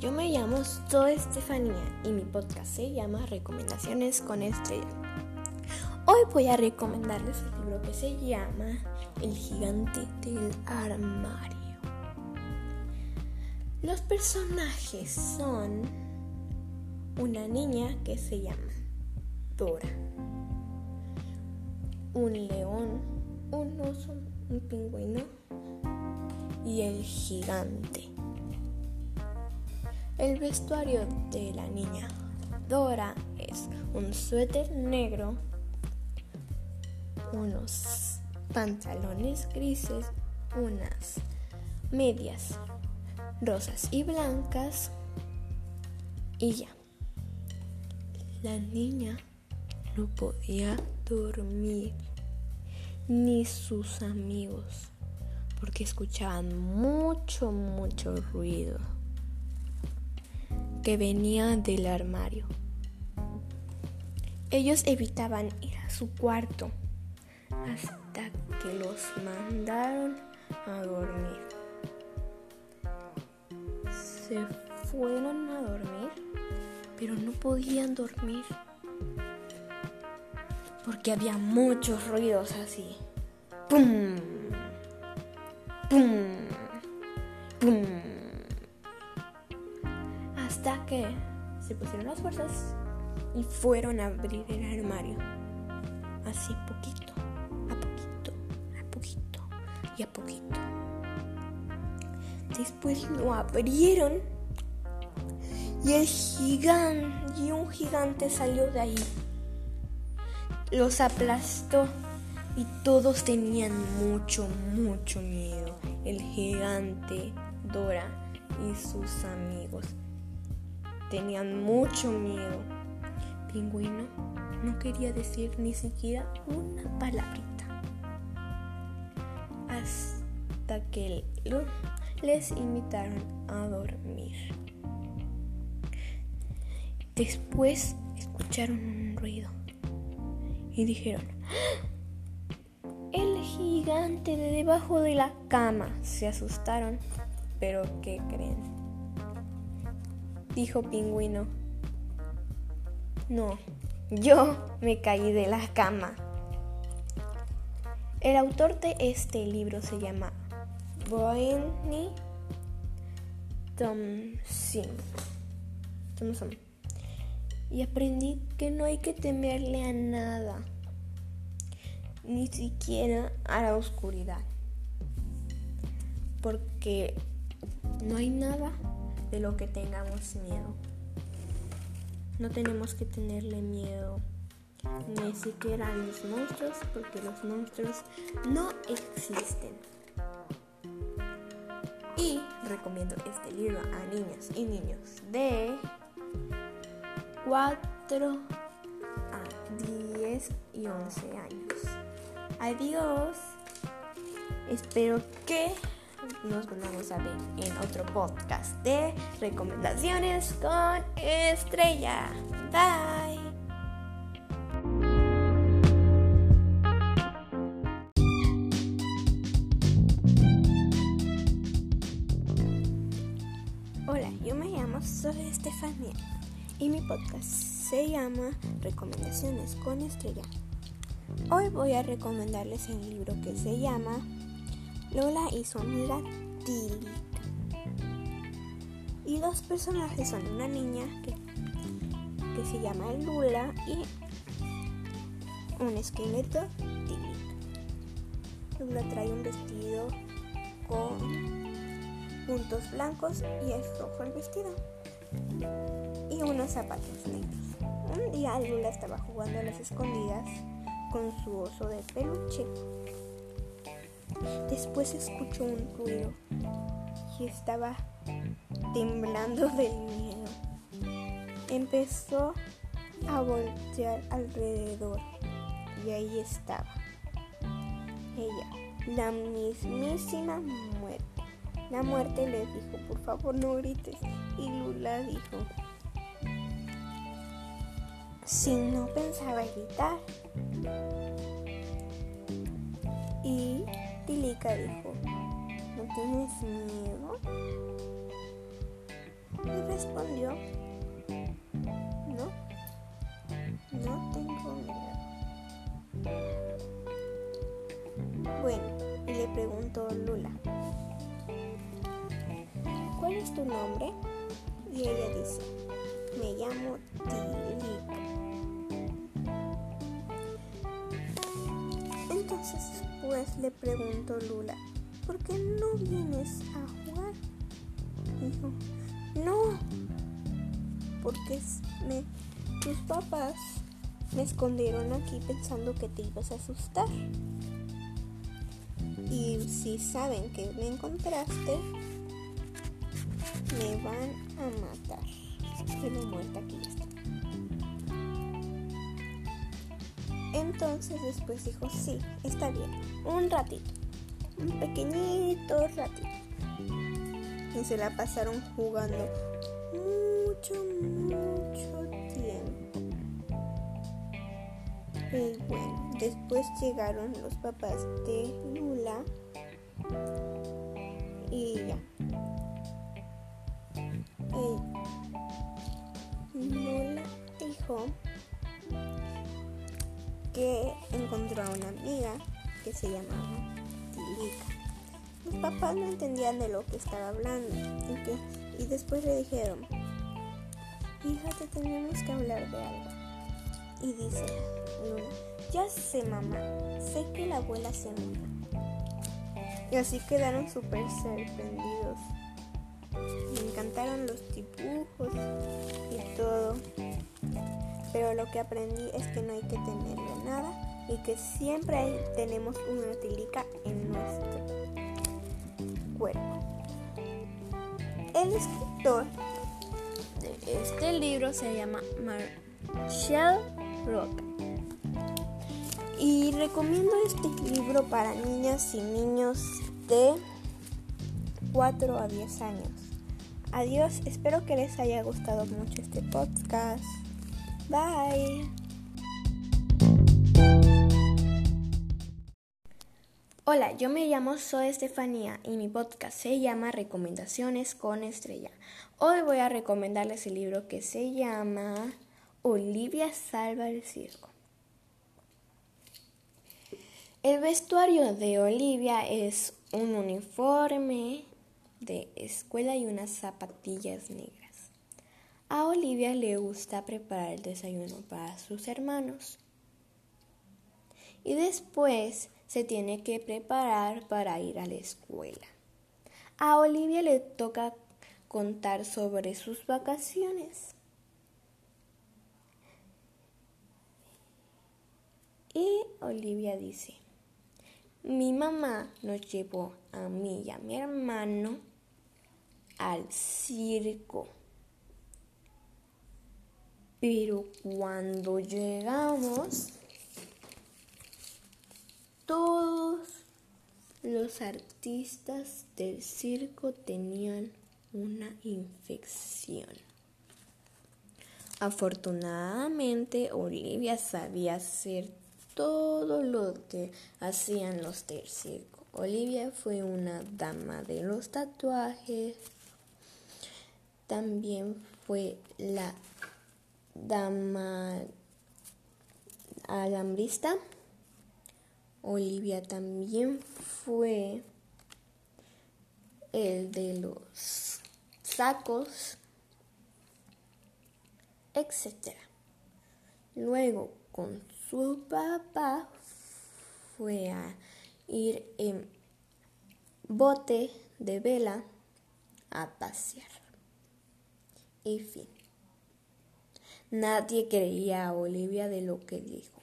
yo me llamo Zoe Estefanía y mi podcast se llama Recomendaciones con Estrella. Hoy voy a recomendarles el libro que se llama El gigante del armario. Los personajes son una niña que se llama Dora, un león, un oso, un pingüino y el gigante. El vestuario de la niña Dora es un suéter negro, unos pantalones grises, unas medias rosas y blancas y ya. La niña no podía dormir ni sus amigos porque escuchaban mucho, mucho ruido que venía del armario. Ellos evitaban ir a su cuarto hasta que los mandaron a dormir. Se fueron a dormir, pero no podían dormir porque había muchos ruidos así. ¡Pum! ¡Pum! Fuerzas y fueron a abrir el armario. Así poquito, a poquito, a poquito y a poquito. Después lo abrieron y el gigante y un gigante salió de ahí. Los aplastó y todos tenían mucho, mucho miedo. El gigante, Dora y sus amigos tenían mucho miedo. Pingüino no quería decir ni siquiera una palabrita. Hasta que les invitaron a dormir. Después escucharon un ruido y dijeron, el gigante de debajo de la cama. Se asustaron, pero ¿qué creen? Dijo Pingüino. No, yo me caí de la cama. El autor de este libro se llama Brian Thompson. Thompson. Y aprendí que no hay que temerle a nada, ni siquiera a la oscuridad, porque no hay nada de lo que tengamos miedo. No tenemos que tenerle miedo ni siquiera a los monstruos porque los monstruos no existen. Y recomiendo este libro a niñas y niños de 4 a 10 y 11 años. Adiós. Espero que nos volvemos a ver en otro podcast de recomendaciones con estrella. Bye. Hola, yo me llamo Soy Estefanía y mi podcast se llama Recomendaciones con Estrella. Hoy voy a recomendarles el libro que se llama Lola y su amiga Tilly. Y dos personajes son una niña que, que se llama Lula y un esqueleto Tilly. Lula trae un vestido con puntos blancos y es rojo el vestido. Y unos zapatos negros. Un día Lula estaba jugando a las escondidas con su oso de peluche. Después escuchó un ruido y estaba temblando del miedo. Empezó a voltear alrededor y ahí estaba ella, la mismísima muerte. La muerte le dijo, por favor no grites. Y Lula dijo, si no pensaba gritar. Dijo, ¿no tienes miedo? Y respondió, no, no tengo miedo. Bueno, y le preguntó Lula, ¿cuál es tu nombre? Y ella dice, me llamo Tilica. Entonces después le preguntó Lula, ¿por qué no vienes a jugar? Dijo, no, porque me, tus papás me escondieron aquí pensando que te ibas a asustar. Y si saben que me encontraste, me van a matar. Estoy muerta aquí. Entonces después dijo, sí, está bien, un ratito, un pequeñito ratito. Y se la pasaron jugando mucho, mucho tiempo. Y bueno, después llegaron los papás de Lula y ya. Lula dijo que encontró a una amiga que se llamaba Tilica. Los papás no entendían de lo que estaba hablando y, después le dijeron, fíjate, tenemos que hablar de algo. Y dice Luna, ya sé mamá, sé que la abuela se murió. Y así quedaron súper sorprendidos. Me encantaron los dibujos y todo. Pero lo que aprendí es que no hay que temerle nada y que siempre tenemos una tilica en nuestro cuerpo. El escritor de este libro se llama Marshall Rock. Y recomiendo este libro para niñas y niños de 4 a 10 años. Adiós, espero que les haya gustado mucho este podcast. Bye. Hola, yo me llamo Zoe Estefanía y mi podcast se llama Recomendaciones con Estrella. Hoy voy a recomendarles el libro que se llama Olivia salva el circo. El vestuario de Olivia es un uniforme de escuela y unas zapatillas negras. A Olivia le gusta preparar el desayuno para sus hermanos. Y después se tiene que preparar para ir a la escuela. A Olivia le toca contar sobre sus vacaciones. Y Olivia dice, mi mamá nos llevó a mí y a mi hermano al circo. Pero cuando llegamos, todos los artistas del circo tenían una infección. Afortunadamente, Olivia sabía hacer todo lo que hacían los del circo. Olivia fue una dama de los tatuajes. También fue la dama alambrista. Olivia también fue el de los sacos, etc. Luego, con su papá, fue a ir en bote de vela a pasear. Y fin. Nadie creía a Olivia de lo que dijo.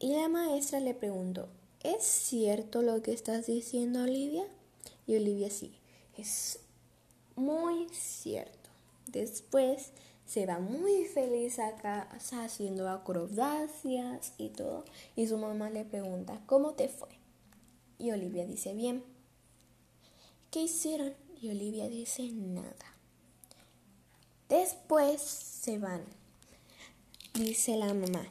Y la maestra le preguntó, ¿es cierto lo que estás diciendo, Olivia? Y Olivia sí, es muy cierto. Después se va muy feliz a casa haciendo acrobacias y todo. Y su mamá le pregunta, ¿cómo te fue? Y Olivia dice, bien. ¿Qué hicieron? Y Olivia dice, nada. Después se van. Dice la mamá,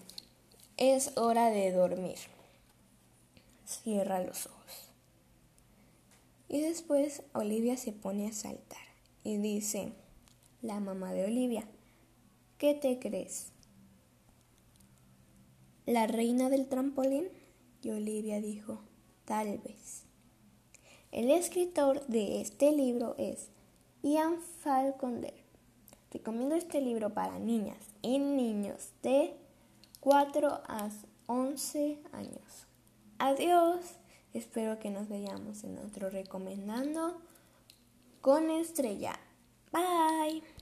es hora de dormir. Cierra los ojos. Y después Olivia se pone a saltar. y dice la mamá de Olivia, ¿qué te crees? ¿La reina del trampolín? Y Olivia dijo, tal vez. El escritor de este libro es Ian Falconer. Recomiendo este libro para niñas y niños de 4 a 11 años. Adiós. Espero que nos veamos en otro recomendando con estrella. Bye.